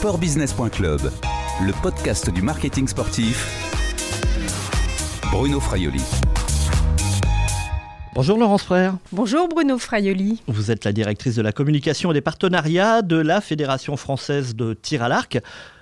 Sportbusiness.club, le podcast du marketing sportif. Bruno Fraioli. Bonjour Laurence Frère. Bonjour Bruno Fraioli. Vous êtes la directrice de la communication et des partenariats de la Fédération française de tir à l'arc.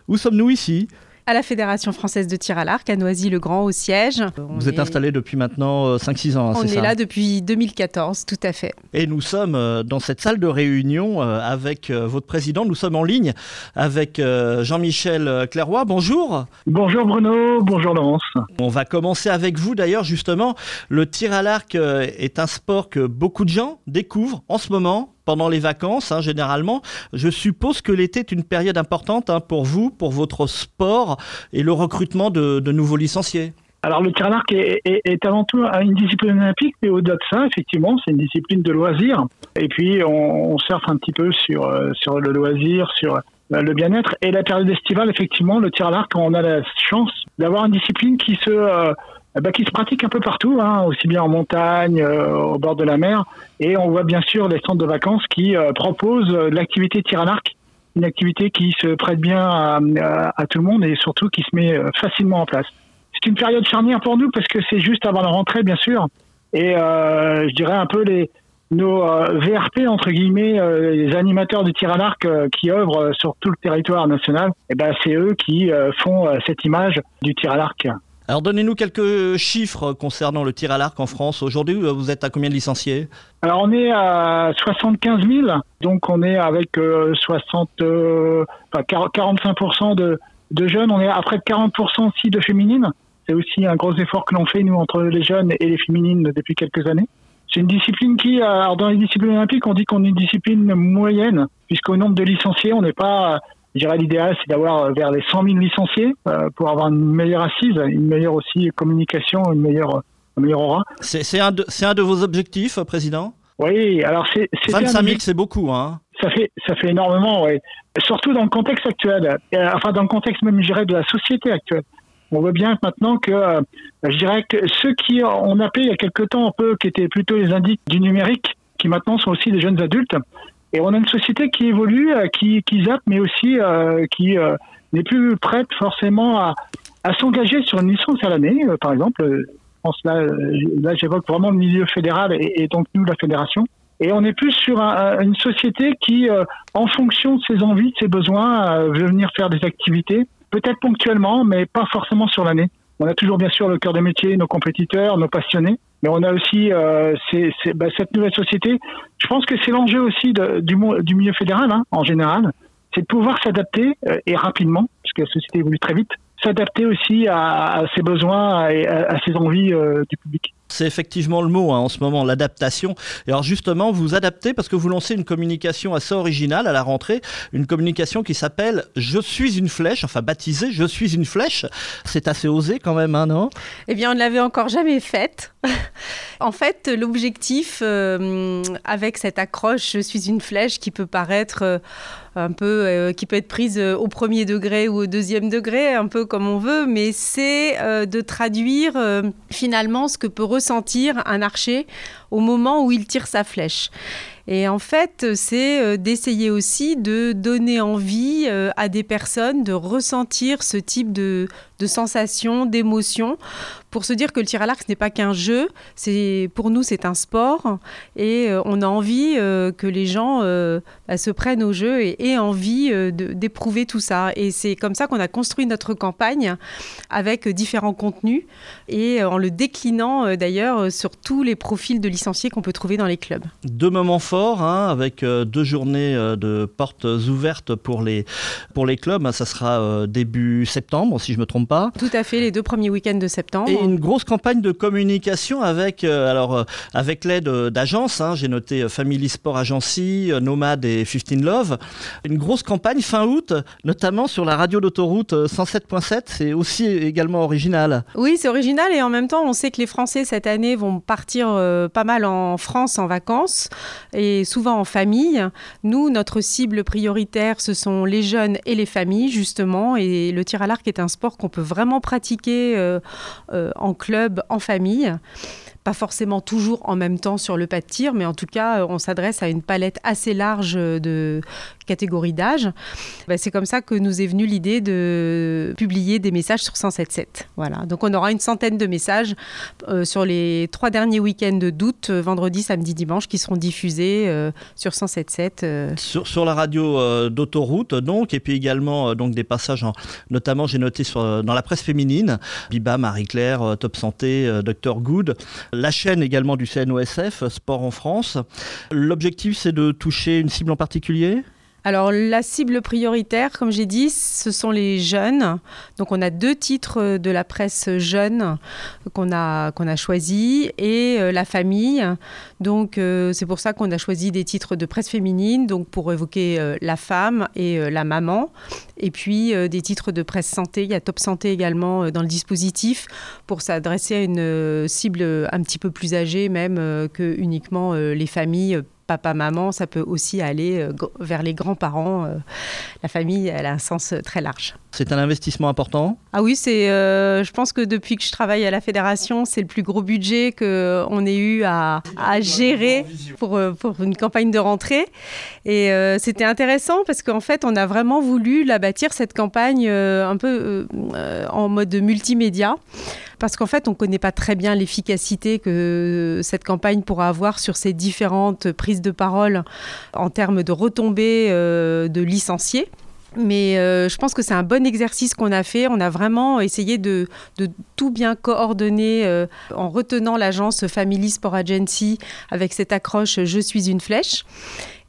Où sommes-nous ici? À la Fédération française de tir à l'arc à Noisy-le-Grand au siège. Vous êtes installé depuis maintenant 5-6 euh, ans, hein, c'est ça On est là depuis 2014, tout à fait. Et nous sommes euh, dans cette salle de réunion euh, avec votre président. Nous sommes en ligne avec Jean-Michel Clairoy. Bonjour. Bonjour Bruno, bonjour Laurence. On va commencer avec vous d'ailleurs justement. Le tir à l'arc est un sport que beaucoup de gens découvrent en ce moment pendant les vacances, hein, généralement. Je suppose que l'été est une période importante hein, pour vous, pour votre sport et le recrutement de, nouveaux licenciés. Alors le tir à l'arc est, avant tout une discipline olympique, mais au-delà de ça, effectivement, c'est une discipline de loisir. Et puis on, on surfe un petit peu sur, euh, le loisir, sur euh, le bien-être. Et la période estivale, effectivement, le tir à l'arc, on a la chance d'avoir une discipline qui se... Euh, eh ben, qui se pratique un peu partout, hein, aussi bien en montagne, euh, au bord de la mer. Et on voit bien sûr les centres de vacances qui euh, proposent euh, l'activité tir à l'arc, une activité qui se prête bien à, tout le monde et surtout qui se met facilement en place. C'est une période charnière pour nous parce que c'est juste avant la rentrée, bien sûr. Et je dirais un peu les, nos VRP entre guillemets, les animateurs du tir à l'arc qui œuvrent sur tout le territoire national, et eh ben c'est eux qui font cette image du tir à l'arc. Alors donnez-nous quelques chiffres concernant le tir à l'arc en France. Aujourd'hui, vous êtes à combien de licenciés? Alors on est à 75 000, donc on est avec 60, euh, 45% euh, de, jeunes, on est à près de 40% aussi de féminines. C'est aussi un gros effort que l'on fait, nous, entre les jeunes et les féminines depuis quelques années. C'est une discipline qui, alors dans les disciplines olympiques, on dit qu'on est une discipline moyenne, puisqu'au nombre de licenciés, on n'est pas je dirais l'idéal, c'est d'avoir euh, vers les 100 000 licenciés euh, pour avoir une meilleure assise, une meilleure aussi communication, une meilleure, un meilleur aura. C'est un, de, un de vos objectifs, Président? Oui, alors c'est... 25 000, c'est beaucoup, hein ça fait, ça fait énormément, oui. Surtout dans le contexte actuel, euh, enfin dans le contexte même, je dirais, de la société actuelle. On voit bien maintenant que, je dirais que ceux qui ont appelé il y a quelque temps un peu, qui étaient plutôt les indices du numérique, qui maintenant sont aussi des jeunes adultes, et on a une société qui évolue, euh, qui, qui zappe, mais aussi euh, qui euh, n'est plus prête forcément à, à s'engager sur une licence à l'année, par exemple. Je pense là, là j'évoque vraiment le milieu fédéral et, donc nous, la fédération. Et on est plus sur une société qui, en fonction de ses envies, de ses besoins, veut venir faire des activités, peut-être ponctuellement, mais pas forcément sur l'année. On a toujours bien sûr le cœur des métiers, nos compétiteurs, nos passionnés, mais on a aussi euh, bah, cette nouvelle société. Je pense que c'est l'enjeu aussi du, du, milieu fédéral hein, en général, c'est de pouvoir s'adapter euh, et rapidement, puisque la société évolue très vite, s'adapter aussi à, ses besoins et à, ses envies euh, du public. C'est effectivement le mot hein, en ce moment, l'adaptation. Et alors justement, vous adaptez parce que vous lancez une communication assez originale à la rentrée, une communication qui s'appelle Je suis une flèche, enfin baptisée Je suis une flèche. C'est assez osé quand même, hein, non? Eh bien, on ne l'avait encore jamais faite. en fait, l'objectif euh, avec cette accroche Je suis une flèche qui peut paraître... Euh, un peu euh, qui peut être prise au premier degré ou au deuxième degré, un peu comme on veut, mais c'est de traduire finalement ce que peut ressentir un archer au moment où il tire sa flèche. Et en fait, c'est euh, d'essayer aussi de donner envie euh, à des personnes de ressentir ce type de, sensations, d'émotions, pour se dire que le tir à l'arc, ce n'est pas qu'un jeu, c'est pour nous, c'est un sport, et euh, on a envie que les gens bah, se prennent au jeu et aient envie d'éprouver tout ça. Et c'est comme ça qu'on a construit notre campagne avec différents contenus, et en le déclinant d'ailleurs sur tous les profils de licenciés qu'on peut trouver dans les clubs. Deux moments forts Hein, avec euh, deux journées euh, de portes ouvertes pour les, pour les clubs. Ça sera euh, début septembre, si je ne me trompe pas. Tout à fait, les deux premiers week-ends de septembre. Et une grosse campagne de communication avec, alors, avec l'aide d'agences. Hein. J'ai noté Family Sport Agency, Nomad et 15 Love. Une grosse campagne fin août, notamment sur la radio d'autoroute 107.7. C'est aussi également original. Oui, c'est original et en même temps, on sait que les Français cette année vont partir pas mal en France en vacances. Et souvent en famille. Nous, notre cible prioritaire, ce sont les jeunes et les familles, justement. Et le tir à l'arc est un sport qu'on peut vraiment pratiquer euh, euh, en club, en famille. Pas forcément toujours en même temps sur le pas de tir, mais en tout cas, on s'adresse à une palette assez large de catégories d'âge. Bah, c'est comme ça que nous est venue l'idée de publier des messages sur 107.7. Voilà. Donc on aura une centaine de messages sur les trois derniers week-ends d'août, vendredi, samedi, dimanche, qui seront diffusés sur 107.7. Sur, la radio d'autoroute, donc, et puis également donc des passages, notamment j'ai noté dans la presse féminine, Biba, Marie-Claire, Top Santé, Dr Good, la chaîne également du CNOSF, Sport en France. L'objectif, c'est de toucher une cible en particulier? Alors la cible prioritaire, comme j'ai dit, ce sont les jeunes. Donc on a deux titres de la presse jeune qu'on a, qu'on a choisi et euh, la famille. Donc euh, c'est pour ça qu'on a choisi des titres de presse féminine, donc pour évoquer euh, la femme et la maman. Et puis des titres de presse santé. Il y a Top Santé également dans le dispositif pour s'adresser à une cible un petit peu plus âgée même que uniquement les familles papa, maman, ça peut aussi aller euh, vers les grands-parents. Euh, la famille, elle a un sens euh, très large. C'est un investissement important? Ah oui, c'est, je pense que depuis que je travaille à la fédération, c'est le plus gros budget qu'on ait eu à, gérer pour, pour une campagne de rentrée. Et c'était intéressant parce qu'en fait, on a vraiment voulu la bâtir, cette campagne, un peu en mode multimédia parce qu'en fait, on ne connaît pas très bien l'efficacité que cette campagne pourra avoir sur ces différentes prises de parole en termes de retombées euh, de licenciés. Mais euh, je pense que c'est un bon exercice qu'on a fait. On a vraiment essayé de, tout bien coordonner euh, en retenant l'agence Family Sport Agency avec cette accroche Je suis une flèche.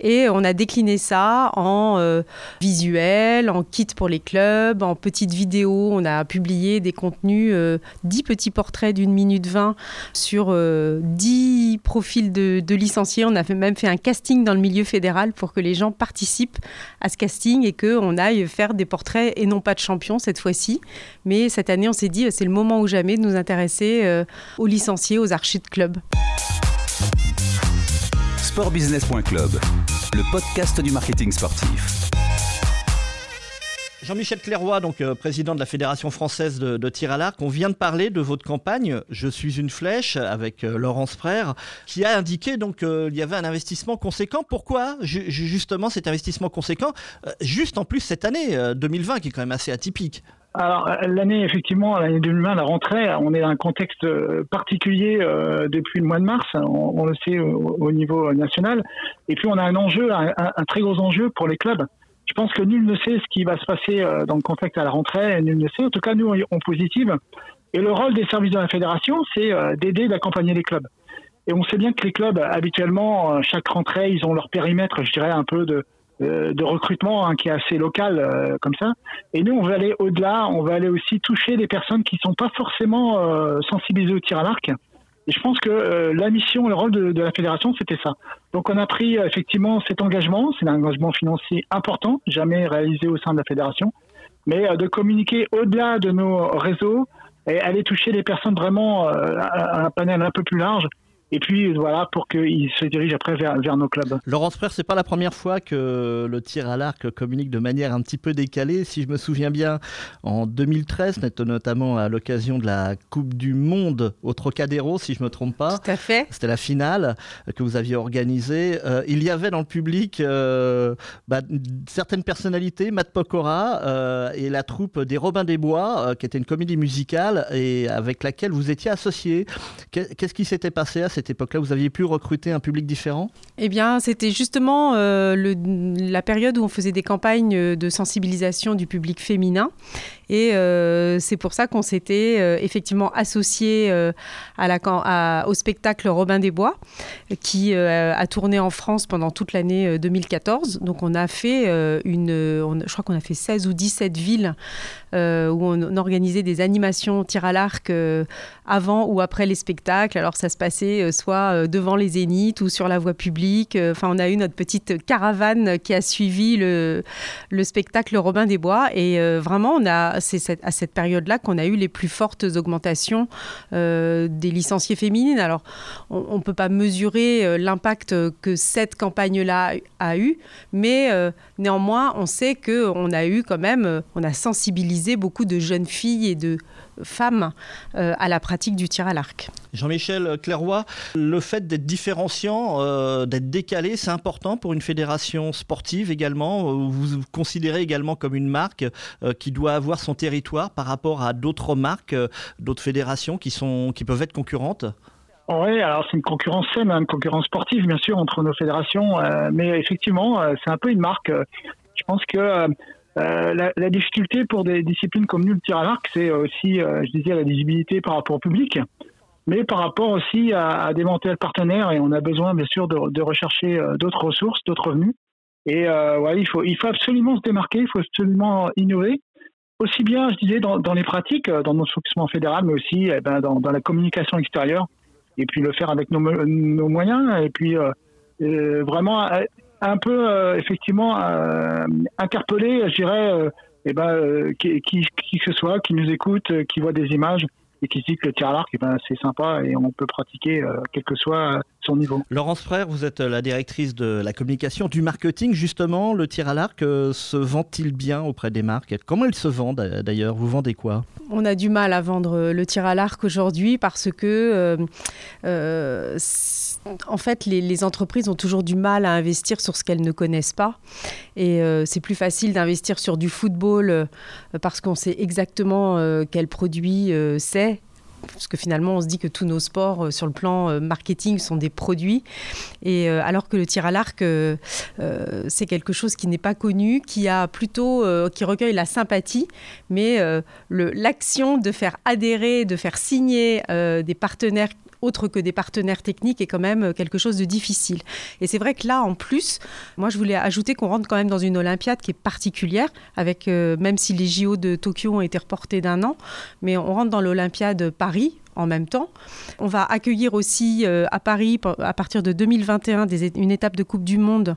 Et on a décliné ça en euh, visuel, en kit pour les clubs, en petites vidéos. On a publié des contenus, 10 euh, petits portraits d'une minute 20 sur 10 euh, profils de, licenciés. On a même fait un casting dans le milieu fédéral pour que les gens participent à ce casting et qu'on aille faire des portraits et non pas de champions cette fois-ci. Mais cette année, on s'est dit, c'est le moment ou jamais de nous intéresser aux licenciés, aux archers de clubs sportbusiness.club, le podcast du marketing sportif. Jean-Michel Clairoy, donc euh, président de la Fédération française de, tir à l'arc, on vient de parler de votre campagne Je suis une flèche avec euh, Laurence Frère, qui a indiqué donc qu'il y avait un investissement conséquent. Pourquoi justement cet investissement conséquent euh, juste en plus cette année 2020 qui est quand même assez atypique? Alors l'année effectivement, l'année 2020, la rentrée, on est dans un contexte euh, particulier euh, depuis le mois de mars, on, le sait au, niveau national, et puis on a un enjeu, un, très gros enjeu pour les clubs. Je pense que nul ne sait ce qui va se passer euh, dans le contexte à la rentrée, nul ne sait. En tout cas, nous, on positive. Et le rôle des services de la fédération, c'est d'aider, d'accompagner les clubs. Et on sait bien que les clubs, habituellement, chaque rentrée, ils ont leur périmètre, je dirais, un peu de, euh, de recrutement hein, qui est assez local euh, comme ça. Et nous, on veut aller au-delà, on veut aller aussi toucher des personnes qui sont pas forcément euh, sensibilisées au tir à l'arc. Et je pense que la mission, le rôle de, la fédération, c'était ça. Donc on a pris effectivement cet engagement, c'est un engagement financier important, jamais réalisé au sein de la fédération, mais de communiquer au-delà de nos réseaux et aller toucher les personnes vraiment à un panel un peu plus large et puis voilà pour qu'ils se dirigent après vers, vers nos clubs. Laurence Frère, c'est pas la première fois que le tir à l'arc communique de manière un petit peu décalée. Si je me souviens bien, en 2013, notamment à l'occasion de la Coupe du Monde au Trocadéro, si je me trompe pas. Tout à fait. C'était la finale que vous aviez organisée. Euh, il y avait dans le public euh, bah, certaines personnalités, Matt Pokora euh, et la troupe des Robins des Bois, qui était une comédie musicale et avec laquelle vous étiez associé. Qu'est-ce qui s'était passé à cette époque-là Vous aviez pu recruter un public différent? Eh bien, c'était justement euh, la période où on faisait des campagnes de sensibilisation du public féminin. Et euh, c'est pour ça qu'on s'était euh, effectivement associé la, au spectacle Robin des Bois, qui a tourné en France pendant toute l'année 2014. Donc on a fait je crois qu'on a fait 16 ou 17 villes où on, organisait des animations tir à l'arc avant ou après les spectacles. Alors ça se passait euh, soit euh, devant les zéniths ou sur la voie publique. Euh, enfin, on a eu notre petite caravane qui a suivi le, le spectacle Robin des Bois. Et vraiment, on a, c'est à cette période-là qu'on a eu les plus fortes augmentations des licenciés féminines. Alors, on ne peut pas mesurer l'impact que cette campagne-là a eu, mais néanmoins, on sait qu'on a eu quand même, on a sensibilisé beaucoup de jeunes filles et de femmes à la pratique du tir à l'arc. Jean-Michel Clairoy, le fait d'être différenciant, d'être décalé, c'est important pour une fédération sportive également. Vous vous considérez également comme une marque qui doit avoir son territoire par rapport à d'autres marques, d'autres fédérations qui, sont, qui peuvent être concurrentes? Oui, alors c'est une concurrence saine, hein, une concurrence sportive bien sûr entre nos fédérations, euh, mais effectivement euh, c'est un peu une marque. Je pense que euh, la, difficulté pour des disciplines comme nous le tir à l'arc, c'est aussi, je disais, la visibilité par rapport au public, mais par rapport aussi à, à d'éventuels partenaires et on a besoin bien sûr de, rechercher d'autres ressources, d'autres revenus. Et ouais, il faut, absolument se démarquer, il faut absolument innover aussi bien, je disais, dans, les pratiques, dans notre fonctionnement fédéral, mais aussi eh ben, dans, la communication extérieure et puis le faire avec nos, nos moyens et puis euh, euh vraiment euh, un peu euh, effectivement interpeller, je dirais, eh ben, qui, qui, qui, que ce soit, qui nous écoute, qui voit des images et qui dit que le tir à l'arc, eh ben, c'est sympa et on peut pratiquer euh, quel que soit son niveau. Laurence Frère, vous êtes la directrice de la communication, du marketing. Justement, le tir à l'arc euh, se vend-il bien auprès des marques? Comment il se vend d'ailleurs? Vous vendez quoi? On a du mal à vendre le tir à l'arc aujourd'hui parce que, euh, en fait, les, les, entreprises ont toujours du mal à investir sur ce qu'elles ne connaissent pas. Et c'est plus facile d'investir sur du football parce qu'on sait exactement quel produit c'est parce que finalement on se dit que tous nos sports euh, sur le plan euh, marketing sont des produits. Et euh, alors que le tir à l'arc c'est quelque chose qui n'est pas connu qui a plutôt qui recueille la sympathie. Mais l'action de faire adhérer de faire signer des partenaires autre que des partenaires techniques est quand même quelque chose de difficile. Et c'est vrai que là, en plus, moi, je voulais ajouter qu'on rentre quand même dans une Olympiade qui est particulière, avec euh, même si les JO de Tokyo ont été reportés d'un an, mais on rentre dans l'Olympiade Paris en même temps. On va accueillir aussi euh, à Paris, à partir de 2021, une étape de Coupe du Monde.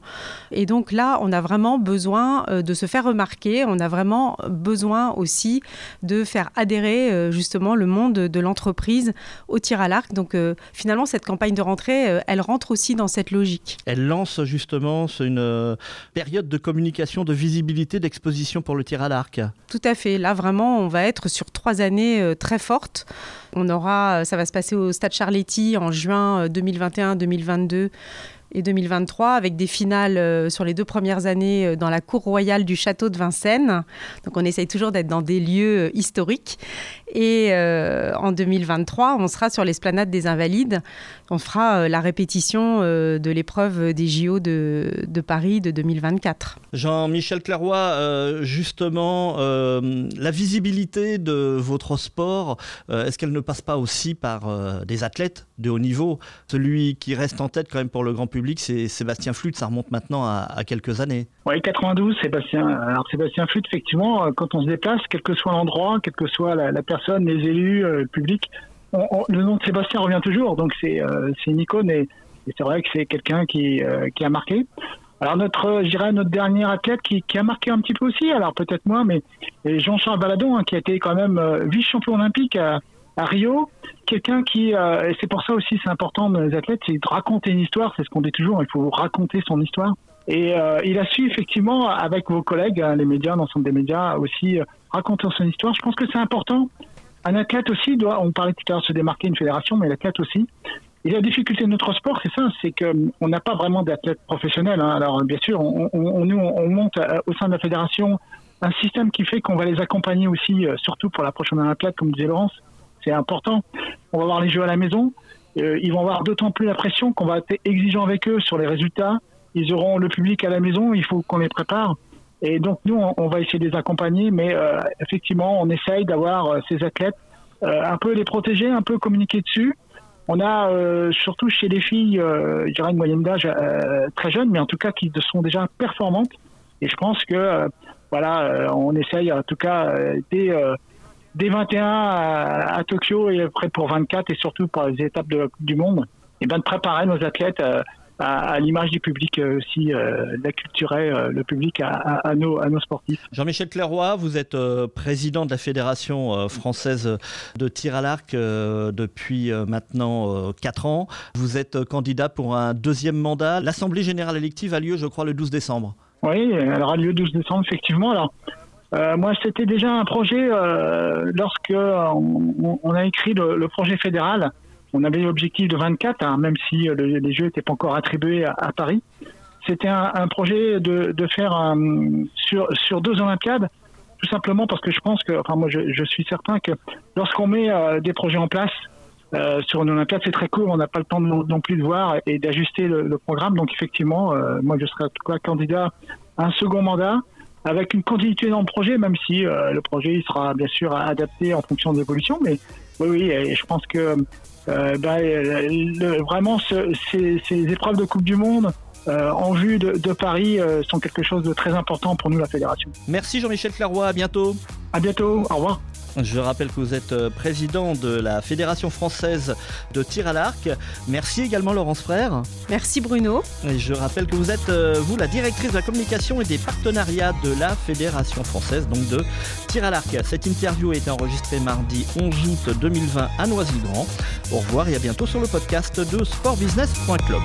Et donc là, on a vraiment besoin euh, de se faire remarquer. On a vraiment besoin aussi de faire adhérer euh, justement le monde de l'entreprise au tir à l'arc. Donc finalement, cette campagne de rentrée, elle rentre aussi dans cette logique. Elle lance justement une période de communication, de visibilité, d'exposition pour le tir à l'arc. Tout à fait. Là, vraiment, on va être sur trois années très fortes. On aura, ça va se passer au Stade Charletti en juin 2021-2022 euh, et 2023 avec des finales euh, sur les deux premières années euh, dans la cour royale du château de Vincennes. Donc on essaye toujours d'être dans des lieux historiques. Et euh, en 2023, on sera sur l'esplanade des Invalides. On fera euh, la répétition euh, de l'épreuve des JO de, Paris de 2024. Jean-Michel Claroy, justement, la visibilité de votre sport, est-ce qu'elle ne passe pas aussi par des athlètes de haut niveau? Celui qui reste en tête quand même pour le grand public, c'est Sébastien Flûte. Ça remonte maintenant à, quelques années. Oui, 92, Sébastien. Alors Sébastien Flûte, effectivement, quand on se déplace, quel que soit l'endroit, quelle que soit la, personne, les élus, euh, le public. le nom de Sébastien revient toujours, donc c'est euh, une icône et, c'est vrai que c'est quelqu'un qui, euh, qui a marqué. Alors notre, je notre dernier athlète qui, qui, a marqué un petit peu aussi, alors peut-être moins, mais Jean-Charles Baladon, hein, qui a été quand même vice-champion olympique à, à Rio, quelqu'un qui, et c'est pour ça aussi c'est important de les athlètes, c'est de raconter une histoire, c'est ce qu'on dit toujours, il faut raconter son histoire. Et euh, il a su effectivement, avec vos collègues, hein, les médias, l'ensemble des médias, aussi raconter son histoire. Je pense que c'est important un athlète aussi doit, on parlait tout à l'heure se démarquer une fédération, mais l'athlète aussi. Et la difficulté de notre sport, c'est ça, c'est qu'on n'a pas vraiment d'athlètes professionnels. Hein. Alors bien sûr, on, nous, on monte euh, au sein de la fédération un système qui fait qu'on va les accompagner aussi, euh, surtout pour la prochaine Olympiade, comme disait Laurence. C'est important. On va voir les jeux à la maison. Euh, ils vont avoir d'autant plus la pression qu'on va être exigeant avec eux sur les résultats. Ils auront le public à la maison. Il faut qu'on les prépare. Et donc nous, on, va essayer de les accompagner, mais euh, effectivement, on essaye d'avoir euh, ces athlètes un peu les protéger, un peu communiquer dessus. On a surtout chez les filles, je dirais une moyenne d'âge très jeune, mais en tout cas qui sont déjà performantes. Et je pense que voilà, on essaye en tout cas dès, dès 21 à, à, Tokyo et après pour 24 et surtout pour les étapes de, du monde, et bien de préparer nos athlètes à, l'image du public euh, aussi, euh, d'acculturer euh, le public à, nos, à nos sportifs. Jean-Michel Clairoy, vous êtes président de la Fédération française de tir à l'arc depuis maintenant 4 ans. Vous êtes candidat pour un deuxième mandat. L'Assemblée générale élective a lieu, je crois, le 12 décembre. Oui, elle aura lieu le 12 décembre, effectivement. Alors, moi, c'était déjà un projet lorsque on, a écrit le, projet fédéral. On avait l'objectif de 24, hein, même si les Jeux n'étaient pas encore attribués à, Paris. C'était un, projet de, faire sur, sur deux Olympiades, tout simplement parce que je pense que, enfin moi je, suis certain que lorsqu'on met des projets en place, euh, sur une Olympiade, c'est très court, on n'a pas le temps non plus de voir et d'ajuster le, programme. Donc effectivement, euh, moi je serai quoi, candidat à un second mandat avec une continuité dans le projet, même si euh, le projet il sera bien sûr adapté en fonction de l'évolution. Mais oui, oui, et je pense que bah, vraiment ces, ces, épreuves de Coupe du Monde en vue de, de Paris sont quelque chose de très important pour nous, la fédération. Merci Jean-Michel Claroy, à bientôt. À bientôt, au revoir. Je rappelle que vous êtes euh, président de la Fédération française de tir à l'arc. Merci également Laurence Frère. Merci Bruno. Et je rappelle que vous êtes, euh, vous, la directrice de la communication et des partenariats de la Fédération française, donc de tir à l'arc. Cette interview a été enregistrée mardi 11 août 2020 à Noisy-le-Grand. Au revoir et à bientôt sur le podcast de sportbusiness.club.